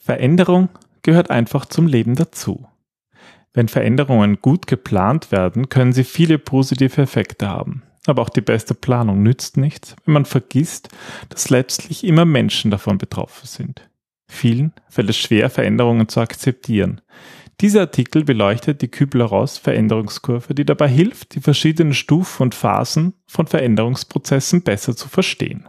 Veränderung gehört einfach zum Leben dazu. Wenn Veränderungen gut geplant werden, können sie viele positive Effekte haben. Aber auch die beste Planung nützt nichts, wenn man vergisst, dass letztlich immer Menschen davon betroffen sind. Vielen fällt es schwer, Veränderungen zu akzeptieren. Dieser Artikel beleuchtet die Kübler-Ross Veränderungskurve, die dabei hilft, die verschiedenen Stufen und Phasen von Veränderungsprozessen besser zu verstehen.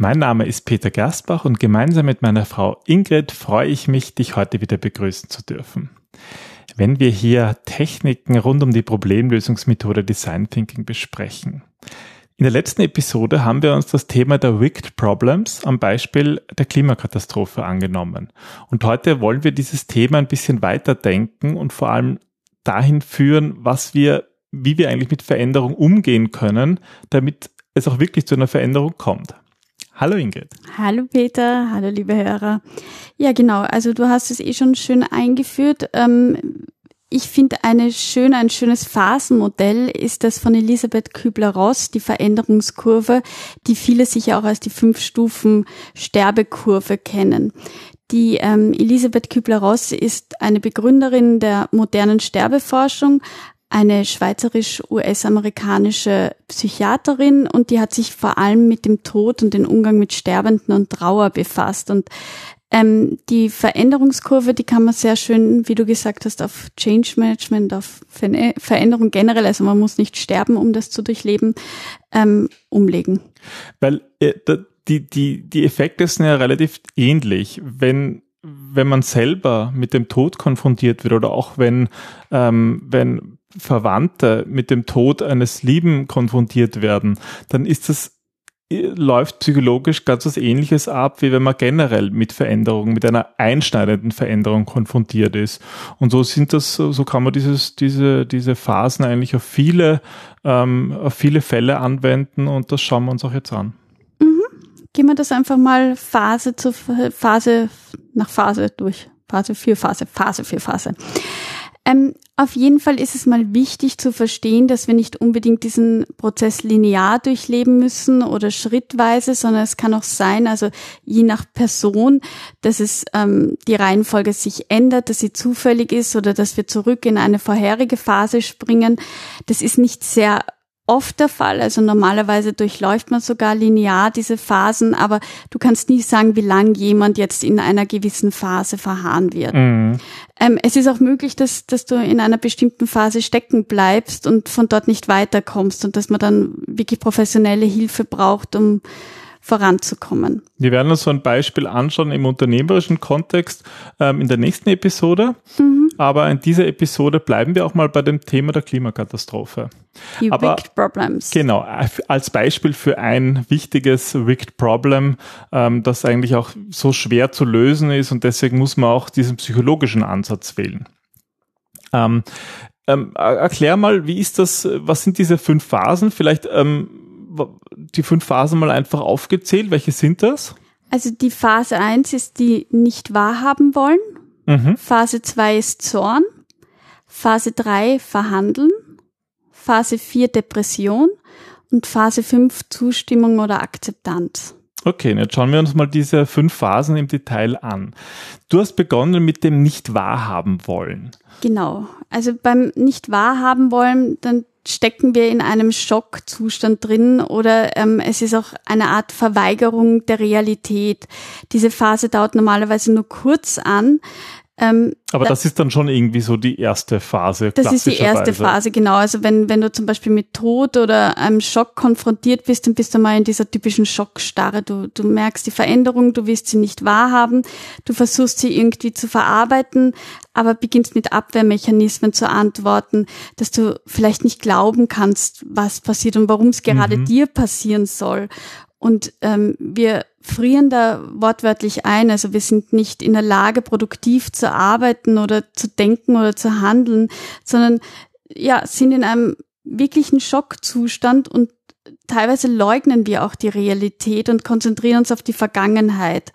Mein Name ist Peter Gerstbach und gemeinsam mit meiner Frau Ingrid freue ich mich, dich heute wieder begrüßen zu dürfen. Wenn wir hier Techniken rund um die Problemlösungsmethode Design Thinking besprechen. In der letzten Episode haben wir uns das Thema der Wicked Problems am Beispiel der Klimakatastrophe angenommen. Und heute wollen wir dieses Thema ein bisschen weiter denken und vor allem dahin führen, was wir, wie wir eigentlich mit Veränderung umgehen können, damit es auch wirklich zu einer Veränderung kommt. Hallo Ingrid. Hallo Peter, hallo liebe Hörer. Ja genau, also du hast es eh schon schön eingeführt. Ähm, ich finde eine schön, ein schönes Phasenmodell ist das von Elisabeth Kübler-Ross, die Veränderungskurve, die viele sicher auch als die fünf Stufen Sterbekurve kennen. Die ähm, Elisabeth Kübler-Ross ist eine Begründerin der modernen Sterbeforschung, eine schweizerisch-US-amerikanische Psychiaterin und die hat sich vor allem mit dem Tod und dem Umgang mit Sterbenden und Trauer befasst. Und ähm, die Veränderungskurve, die kann man sehr schön, wie du gesagt hast, auf Change Management, auf Veränderung generell, also man muss nicht sterben, um das zu durchleben, ähm, umlegen. Weil äh, die, die, die Effekte sind ja relativ ähnlich. Wenn wenn man selber mit dem Tod konfrontiert wird oder auch wenn, ähm, wenn Verwandte mit dem Tod eines Lieben konfrontiert werden, dann ist das läuft psychologisch ganz was ähnliches ab, wie wenn man generell mit Veränderungen, mit einer einschneidenden Veränderung konfrontiert ist. Und so sind das, so kann man dieses, diese, diese Phasen eigentlich auf viele, ähm, auf viele Fälle anwenden und das schauen wir uns auch jetzt an. Mhm. Gehen wir das einfach mal Phase zu Phase nach Phase durch. Phase für Phase, Phase für Phase. Ähm, auf jeden Fall ist es mal wichtig zu verstehen, dass wir nicht unbedingt diesen Prozess linear durchleben müssen oder schrittweise, sondern es kann auch sein, also je nach Person, dass es ähm, die Reihenfolge sich ändert, dass sie zufällig ist oder dass wir zurück in eine vorherige Phase springen. Das ist nicht sehr oft der Fall. Also normalerweise durchläuft man sogar linear diese Phasen, aber du kannst nie sagen, wie lang jemand jetzt in einer gewissen Phase verharren wird. Mhm. Ähm, es ist auch möglich, dass, dass du in einer bestimmten Phase stecken bleibst und von dort nicht weiterkommst und dass man dann wirklich professionelle Hilfe braucht, um voranzukommen. Wir werden uns so ein Beispiel anschauen im unternehmerischen Kontext ähm, in der nächsten Episode. Mhm. Aber in dieser Episode bleiben wir auch mal bei dem Thema der Klimakatastrophe. Die Aber, Wicked Problems. Genau, als Beispiel für ein wichtiges Wicked Problem, ähm, das eigentlich auch so schwer zu lösen ist und deswegen muss man auch diesen psychologischen Ansatz wählen. Ähm, ähm, erklär mal, wie ist das, was sind diese fünf Phasen? Vielleicht ähm, die fünf Phasen mal einfach aufgezählt. Welche sind das? Also die Phase 1 ist die nicht wahrhaben wollen. Mhm. Phase 2 ist Zorn. Phase 3 verhandeln. Phase 4 Depression. Und Phase 5 Zustimmung oder Akzeptanz. Okay, jetzt schauen wir uns mal diese fünf Phasen im Detail an. Du hast begonnen mit dem nicht wahrhaben wollen. Genau. Also beim nicht wahrhaben wollen, dann stecken wir in einem Schockzustand drin oder ähm, es ist auch eine Art Verweigerung der Realität. Diese Phase dauert normalerweise nur kurz an. Ähm, Aber das ist dann schon irgendwie so die erste Phase. Das ist die erste Phase, genau. Also wenn, wenn du zum Beispiel mit Tod oder einem Schock konfrontiert bist, dann bist du mal in dieser typischen Schockstarre. Du, du merkst die Veränderung, du willst sie nicht wahrhaben, du versuchst sie irgendwie zu verarbeiten, aber beginnst mit Abwehrmechanismen zu antworten, dass du vielleicht nicht glauben kannst, was passiert und warum es gerade mhm. dir passieren soll. Und ähm, wir frieren da wortwörtlich ein. Also wir sind nicht in der Lage, produktiv zu arbeiten oder zu denken oder zu handeln, sondern ja, sind in einem wirklichen Schockzustand und teilweise leugnen wir auch die Realität und konzentrieren uns auf die Vergangenheit.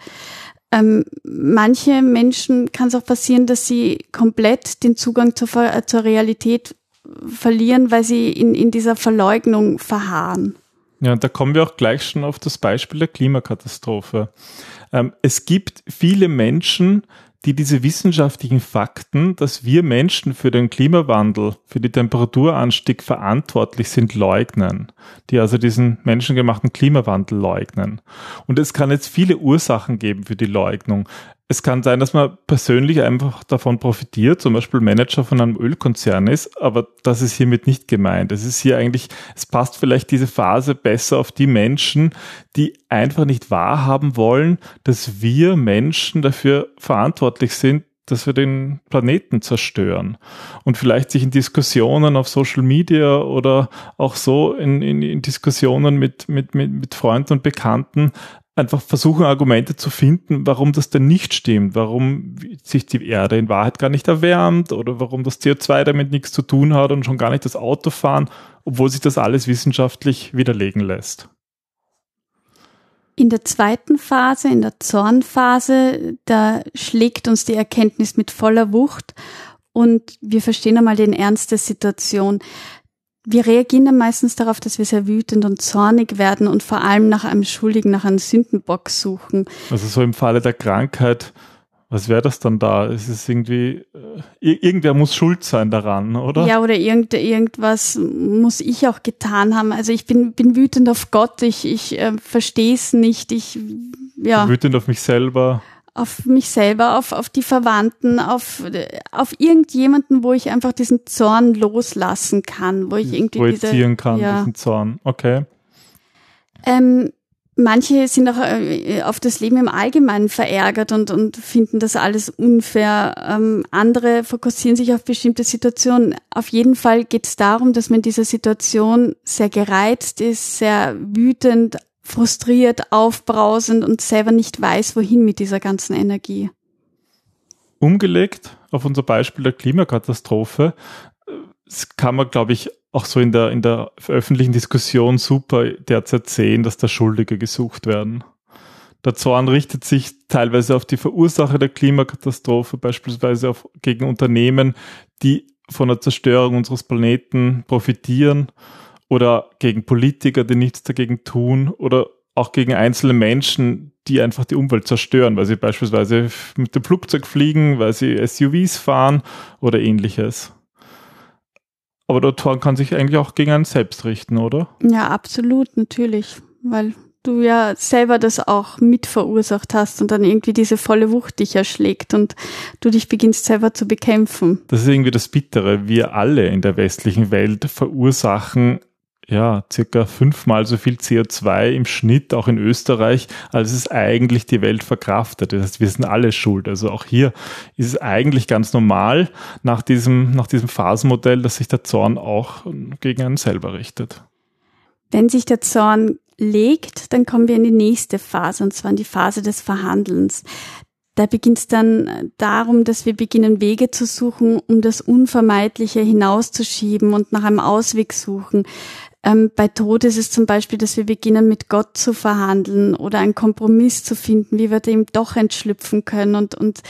Ähm, manche Menschen kann es auch passieren, dass sie komplett den Zugang zur, zur Realität verlieren, weil sie in, in dieser Verleugnung verharren. Ja, da kommen wir auch gleich schon auf das Beispiel der Klimakatastrophe. Ähm, es gibt viele Menschen, die diese wissenschaftlichen Fakten, dass wir Menschen für den Klimawandel, für die Temperaturanstieg verantwortlich sind, leugnen. Die also diesen menschengemachten Klimawandel leugnen. Und es kann jetzt viele Ursachen geben für die Leugnung es kann sein, dass man persönlich einfach davon profitiert, zum Beispiel Manager von einem Ölkonzern ist, aber das ist hiermit nicht gemeint. Es ist hier eigentlich, es passt vielleicht diese Phase besser auf die Menschen, die einfach nicht wahrhaben wollen, dass wir Menschen dafür verantwortlich sind, dass wir den Planeten zerstören und vielleicht sich in Diskussionen auf Social Media oder auch so in, in, in Diskussionen mit, mit, mit, mit Freunden und Bekannten einfach versuchen, Argumente zu finden, warum das denn nicht stimmt, warum sich die Erde in Wahrheit gar nicht erwärmt oder warum das CO2 damit nichts zu tun hat und schon gar nicht das Auto fahren, obwohl sich das alles wissenschaftlich widerlegen lässt. In der zweiten Phase, in der Zornphase, da schlägt uns die Erkenntnis mit voller Wucht und wir verstehen einmal den Ernst der Situation wir reagieren dann meistens darauf, dass wir sehr wütend und zornig werden und vor allem nach einem Schuldigen, nach einem Sündenbock suchen. Also so im Falle der Krankheit, was wäre das dann da? Es ist irgendwie, äh, irgendwer muss schuld sein daran, oder? Ja, oder irgend, irgendwas muss ich auch getan haben. Also ich bin, bin wütend auf Gott, ich, ich äh, verstehe es nicht, ich, ja. Wütend auf mich selber auf mich selber, auf, auf die Verwandten, auf, auf irgendjemanden, wo ich einfach diesen Zorn loslassen kann, wo ich irgendwie projizieren diese, kann, ja. diesen Zorn. Okay. Ähm, manche sind auch äh, auf das Leben im Allgemeinen verärgert und, und finden das alles unfair. Ähm, andere fokussieren sich auf bestimmte Situationen. Auf jeden Fall geht es darum, dass man in dieser Situation sehr gereizt ist, sehr wütend, frustriert, aufbrausend und selber nicht weiß, wohin mit dieser ganzen Energie. Umgelegt auf unser Beispiel der Klimakatastrophe, das kann man, glaube ich, auch so in der, in der öffentlichen Diskussion super derzeit sehen, dass da Schuldige gesucht werden. Der Zorn richtet sich teilweise auf die Verursacher der Klimakatastrophe, beispielsweise auf, gegen Unternehmen, die von der Zerstörung unseres Planeten profitieren oder gegen Politiker, die nichts dagegen tun oder auch gegen einzelne Menschen, die einfach die Umwelt zerstören, weil sie beispielsweise mit dem Flugzeug fliegen, weil sie SUVs fahren oder ähnliches. Aber der Tor kann sich eigentlich auch gegen einen selbst richten, oder? Ja, absolut, natürlich. Weil du ja selber das auch mit verursacht hast und dann irgendwie diese volle Wucht dich erschlägt und du dich beginnst selber zu bekämpfen. Das ist irgendwie das Bittere. Wir alle in der westlichen Welt verursachen ja, circa fünfmal so viel CO2 im Schnitt, auch in Österreich, als es eigentlich die Welt verkraftet. Das heißt, wir sind alle schuld. Also auch hier ist es eigentlich ganz normal nach diesem, nach diesem Phasenmodell, dass sich der Zorn auch gegen einen selber richtet. Wenn sich der Zorn legt, dann kommen wir in die nächste Phase, und zwar in die Phase des Verhandelns. Da beginnt es dann darum, dass wir beginnen, Wege zu suchen, um das Unvermeidliche hinauszuschieben und nach einem Ausweg suchen. Ähm, bei Tod ist es zum Beispiel, dass wir beginnen, mit Gott zu verhandeln oder einen Kompromiss zu finden, wie wir dem doch entschlüpfen können und, und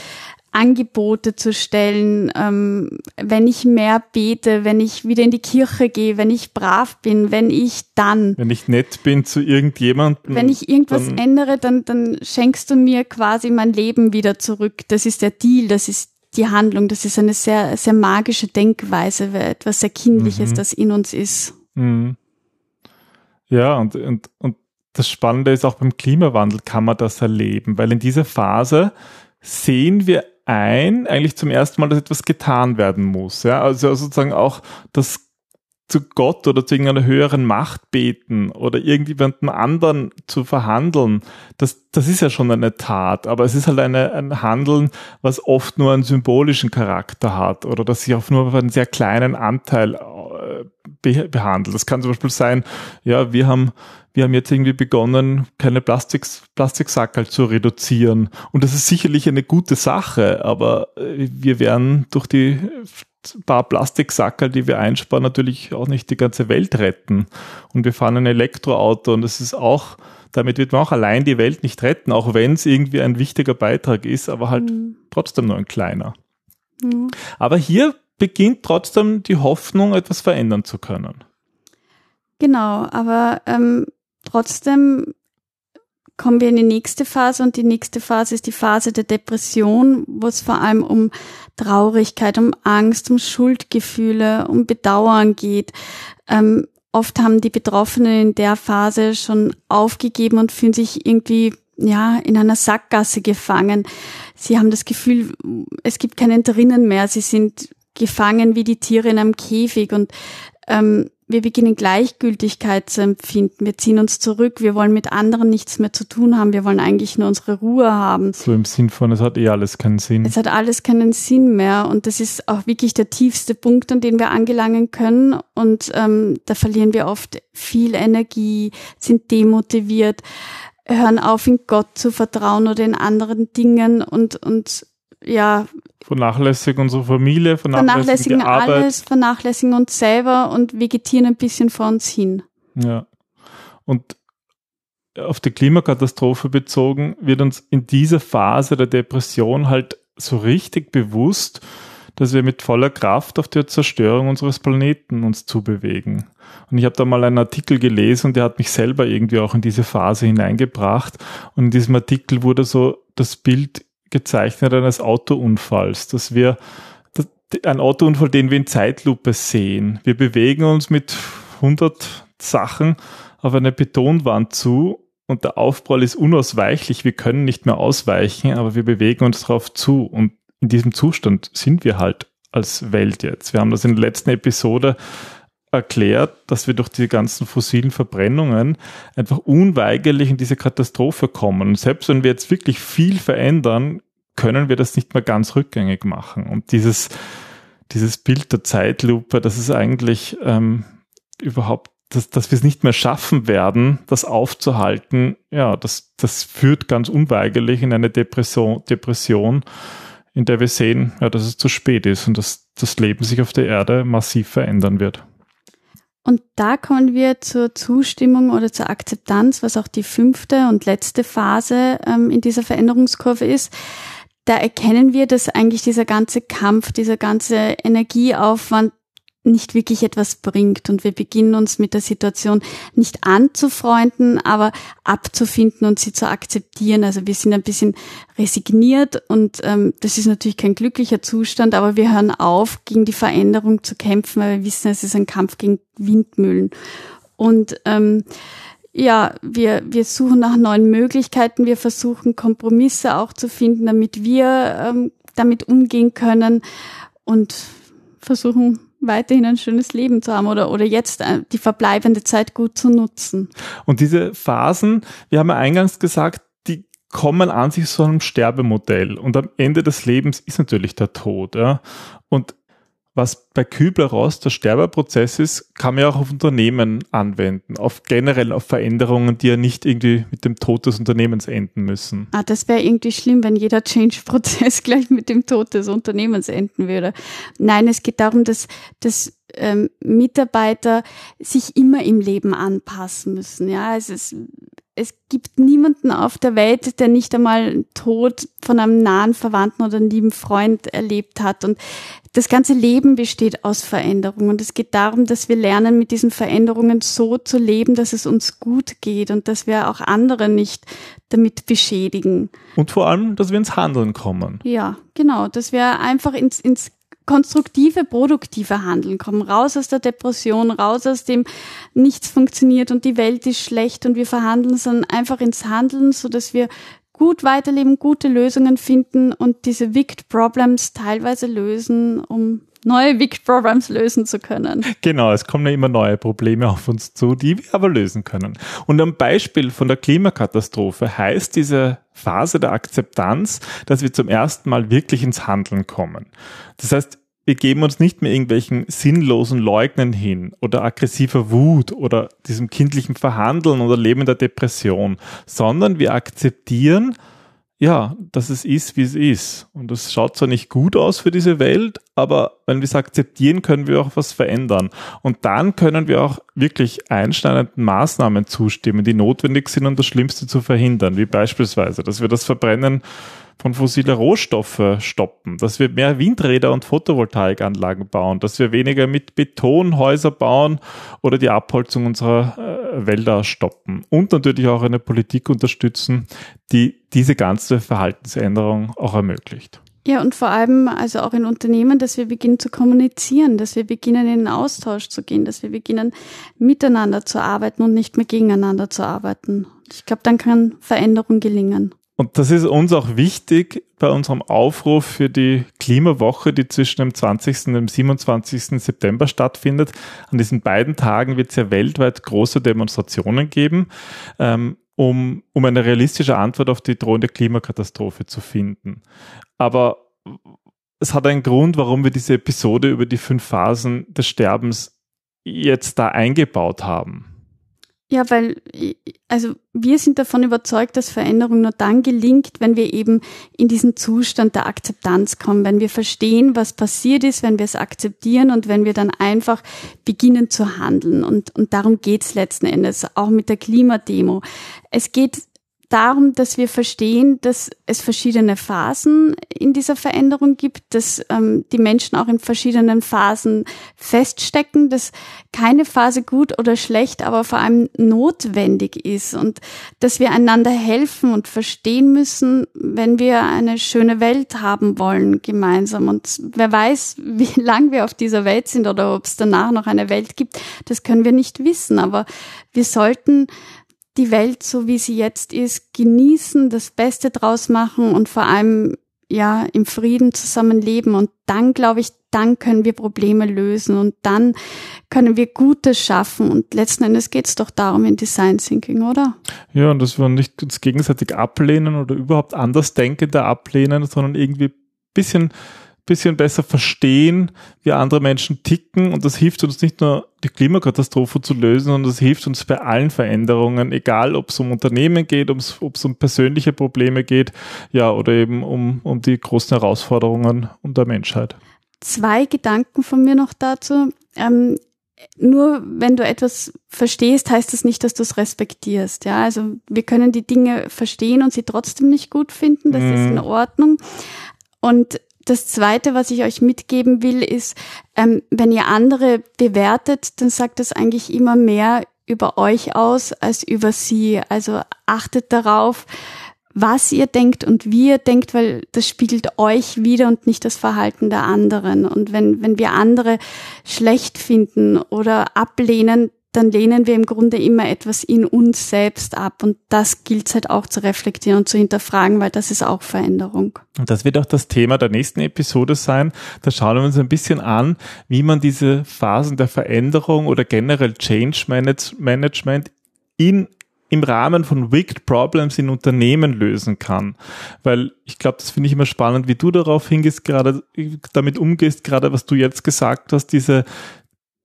Angebote zu stellen, ähm, wenn ich mehr bete, wenn ich wieder in die Kirche gehe, wenn ich brav bin, wenn ich dann. Wenn ich nett bin zu irgendjemandem. Wenn ich irgendwas dann ändere, dann, dann schenkst du mir quasi mein Leben wieder zurück. Das ist der Deal, das ist die Handlung, das ist eine sehr, sehr magische Denkweise, etwas sehr Kindliches, mhm. das in uns ist. Mhm. Ja, und, und, und das Spannende ist auch beim Klimawandel kann man das erleben, weil in dieser Phase sehen wir ein, eigentlich zum ersten Mal, dass etwas getan werden muss. Ja, also sozusagen auch das zu Gott oder zu irgendeiner höheren Macht beten oder irgendjemandem anderen zu verhandeln, das, das ist ja schon eine Tat, aber es ist halt eine, ein Handeln, was oft nur einen symbolischen Charakter hat oder das sich auch nur auf einen sehr kleinen Anteil behandelt. Das kann zum Beispiel sein, ja, wir haben wir haben jetzt irgendwie begonnen, keine Plastik, Plastiksackerl zu reduzieren. Und das ist sicherlich eine gute Sache, aber äh, wir werden durch die paar Plastiksackerl, die wir einsparen, natürlich auch nicht die ganze Welt retten. Und wir fahren ein Elektroauto und das ist auch, damit wird man auch allein die Welt nicht retten, auch wenn es irgendwie ein wichtiger Beitrag ist, aber halt mhm. trotzdem nur ein kleiner. Mhm. Aber hier beginnt trotzdem die Hoffnung, etwas verändern zu können. Genau, aber ähm, trotzdem kommen wir in die nächste Phase und die nächste Phase ist die Phase der Depression, wo es vor allem um Traurigkeit, um Angst, um Schuldgefühle, um Bedauern geht. Ähm, oft haben die Betroffenen in der Phase schon aufgegeben und fühlen sich irgendwie ja in einer Sackgasse gefangen. Sie haben das Gefühl, es gibt keinen drinnen mehr. Sie sind gefangen wie die Tiere in einem Käfig und ähm, wir beginnen Gleichgültigkeit zu empfinden. Wir ziehen uns zurück. Wir wollen mit anderen nichts mehr zu tun haben. Wir wollen eigentlich nur unsere Ruhe haben. So im Sinn von, es hat eh alles keinen Sinn. Es hat alles keinen Sinn mehr. Und das ist auch wirklich der tiefste Punkt, an den wir angelangen können. Und ähm, da verlieren wir oft viel Energie, sind demotiviert, hören auf, in Gott zu vertrauen oder in anderen Dingen und, und ja, vernachlässigen unsere Familie, vernachlässigen, vernachlässigen alles, vernachlässigen uns selber und vegetieren ein bisschen vor uns hin. Ja. Und auf die Klimakatastrophe bezogen wird uns in dieser Phase der Depression halt so richtig bewusst, dass wir mit voller Kraft auf die Zerstörung unseres Planeten uns zubewegen. Und ich habe da mal einen Artikel gelesen und der hat mich selber irgendwie auch in diese Phase hineingebracht. Und in diesem Artikel wurde so das Bild gezeichnet eines Autounfalls, dass wir ein Autounfall, den wir in Zeitlupe sehen. Wir bewegen uns mit 100 Sachen auf eine Betonwand zu und der Aufprall ist unausweichlich. Wir können nicht mehr ausweichen, aber wir bewegen uns darauf zu und in diesem Zustand sind wir halt als Welt jetzt. Wir haben das in der letzten Episode erklärt, dass wir durch die ganzen fossilen Verbrennungen einfach unweigerlich in diese Katastrophe kommen. Und selbst wenn wir jetzt wirklich viel verändern, können wir das nicht mehr ganz rückgängig machen. Und dieses, dieses Bild der Zeitlupe, das ist eigentlich ähm, überhaupt, dass, dass wir es nicht mehr schaffen werden, das aufzuhalten, ja, das, das führt ganz unweigerlich in eine Depression, Depression, in der wir sehen, ja, dass es zu spät ist und dass das Leben sich auf der Erde massiv verändern wird. Und da kommen wir zur Zustimmung oder zur Akzeptanz, was auch die fünfte und letzte Phase ähm, in dieser Veränderungskurve ist da erkennen wir, dass eigentlich dieser ganze Kampf, dieser ganze Energieaufwand nicht wirklich etwas bringt und wir beginnen uns mit der Situation nicht anzufreunden, aber abzufinden und sie zu akzeptieren. Also wir sind ein bisschen resigniert und ähm, das ist natürlich kein glücklicher Zustand, aber wir hören auf, gegen die Veränderung zu kämpfen, weil wir wissen, es ist ein Kampf gegen Windmühlen. Und ähm, ja, wir, wir suchen nach neuen Möglichkeiten, wir versuchen Kompromisse auch zu finden, damit wir ähm, damit umgehen können und versuchen weiterhin ein schönes Leben zu haben oder, oder jetzt äh, die verbleibende Zeit gut zu nutzen. Und diese Phasen, wir haben ja eingangs gesagt, die kommen an sich so einem Sterbemodell und am Ende des Lebens ist natürlich der Tod. Ja? Und was bei Kübler-Ross der Sterbeprozess ist, kann man ja auch auf Unternehmen anwenden, auf generell auf Veränderungen, die ja nicht irgendwie mit dem Tod des Unternehmens enden müssen. Ah, das wäre irgendwie schlimm, wenn jeder Change-Prozess gleich mit dem Tod des Unternehmens enden würde. Nein, es geht darum, dass, dass ähm, Mitarbeiter sich immer im Leben anpassen müssen. Ja, es ist es gibt niemanden auf der Welt, der nicht einmal Tod von einem nahen Verwandten oder einem lieben Freund erlebt hat. Und das ganze Leben besteht aus Veränderungen. Und es geht darum, dass wir lernen, mit diesen Veränderungen so zu leben, dass es uns gut geht und dass wir auch andere nicht damit beschädigen. Und vor allem, dass wir ins Handeln kommen. Ja, genau. Dass wir einfach ins, ins konstruktive, produktive Handeln kommen, raus aus der Depression, raus aus dem nichts funktioniert und die Welt ist schlecht und wir verhandeln, sondern einfach ins Handeln, so dass wir gut weiterleben, gute Lösungen finden und diese Wicked Problems teilweise lösen, um neue Wicked Problems lösen zu können. Genau, es kommen ja immer neue Probleme auf uns zu, die wir aber lösen können. Und am Beispiel von der Klimakatastrophe heißt diese Phase der Akzeptanz, dass wir zum ersten Mal wirklich ins Handeln kommen. Das heißt, wir geben uns nicht mehr irgendwelchen sinnlosen Leugnen hin oder aggressiver Wut oder diesem kindlichen Verhandeln oder Leben der Depression, sondern wir akzeptieren, ja, dass es ist, wie es ist. Und das schaut zwar nicht gut aus für diese Welt, aber wenn wir es akzeptieren, können wir auch was verändern. Und dann können wir auch wirklich einschneidenden Maßnahmen zustimmen, die notwendig sind, um das Schlimmste zu verhindern, wie beispielsweise, dass wir das Verbrennen von fossiler Rohstoffe stoppen, dass wir mehr Windräder und Photovoltaikanlagen bauen, dass wir weniger mit Betonhäuser bauen oder die Abholzung unserer äh, Wälder stoppen und natürlich auch eine Politik unterstützen, die diese ganze Verhaltensänderung auch ermöglicht. Ja, und vor allem also auch in Unternehmen, dass wir beginnen zu kommunizieren, dass wir beginnen in den Austausch zu gehen, dass wir beginnen miteinander zu arbeiten und nicht mehr gegeneinander zu arbeiten. Ich glaube, dann kann Veränderung gelingen. Und das ist uns auch wichtig bei unserem Aufruf für die Klimawoche, die zwischen dem 20. und dem 27. September stattfindet. An diesen beiden Tagen wird es ja weltweit große Demonstrationen geben, ähm, um, um eine realistische Antwort auf die drohende Klimakatastrophe zu finden. Aber es hat einen Grund, warum wir diese Episode über die fünf Phasen des Sterbens jetzt da eingebaut haben. Ja, weil, also wir sind davon überzeugt, dass Veränderung nur dann gelingt, wenn wir eben in diesen Zustand der Akzeptanz kommen, wenn wir verstehen, was passiert ist, wenn wir es akzeptieren und wenn wir dann einfach beginnen zu handeln. Und, und darum geht's letzten Endes, auch mit der Klimademo. Es geht darum, dass wir verstehen, dass es verschiedene Phasen in dieser Veränderung gibt, dass ähm, die Menschen auch in verschiedenen Phasen feststecken, dass keine Phase gut oder schlecht, aber vor allem notwendig ist und dass wir einander helfen und verstehen müssen, wenn wir eine schöne Welt haben wollen gemeinsam. Und wer weiß, wie lang wir auf dieser Welt sind oder ob es danach noch eine Welt gibt, das können wir nicht wissen. Aber wir sollten die Welt so wie sie jetzt ist, genießen, das Beste draus machen und vor allem ja im Frieden zusammenleben und dann glaube ich, dann können wir Probleme lösen und dann können wir Gutes schaffen und letzten Endes geht es doch darum in Design Thinking, oder? Ja, und dass wir nicht uns gegenseitig ablehnen oder überhaupt Andersdenkende ablehnen, sondern irgendwie bisschen bisschen besser verstehen, wie andere Menschen ticken und das hilft uns nicht nur die Klimakatastrophe zu lösen, sondern das hilft uns bei allen Veränderungen, egal ob es um Unternehmen geht, ob es um persönliche Probleme geht, ja, oder eben um, um die großen Herausforderungen und der Menschheit. Zwei Gedanken von mir noch dazu. Ähm, nur wenn du etwas verstehst, heißt das nicht, dass du es respektierst. Ja, also wir können die Dinge verstehen und sie trotzdem nicht gut finden. Das mm. ist in mhm. Ordnung. Und das Zweite, was ich euch mitgeben will, ist, ähm, wenn ihr andere bewertet, dann sagt das eigentlich immer mehr über euch aus als über sie. Also achtet darauf, was ihr denkt und wie ihr denkt, weil das spiegelt euch wieder und nicht das Verhalten der anderen. Und wenn, wenn wir andere schlecht finden oder ablehnen, dann lehnen wir im Grunde immer etwas in uns selbst ab. Und das gilt es halt auch zu reflektieren und zu hinterfragen, weil das ist auch Veränderung. Und das wird auch das Thema der nächsten Episode sein. Da schauen wir uns ein bisschen an, wie man diese Phasen der Veränderung oder generell Change Management in im Rahmen von Wicked Problems in Unternehmen lösen kann. Weil ich glaube, das finde ich immer spannend, wie du darauf hingehst, gerade damit umgehst, gerade was du jetzt gesagt hast, diese,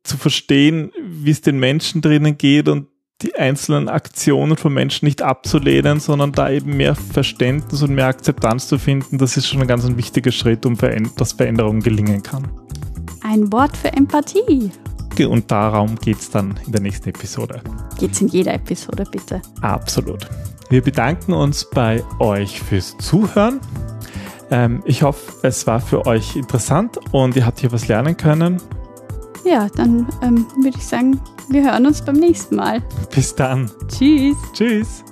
zu verstehen, wie es den Menschen drinnen geht und die einzelnen Aktionen von Menschen nicht abzulehnen, sondern da eben mehr Verständnis und mehr Akzeptanz zu finden, das ist schon ein ganz ein wichtiger Schritt, um dass Veränderung gelingen kann. Ein Wort für Empathie. Und darum geht es dann in der nächsten Episode. Geht es in jeder Episode, bitte. Absolut. Wir bedanken uns bei euch fürs Zuhören. Ähm, ich hoffe, es war für euch interessant und ihr habt hier was lernen können. Ja, dann ähm, würde ich sagen, wir hören uns beim nächsten Mal. Bis dann. Tschüss. Tschüss.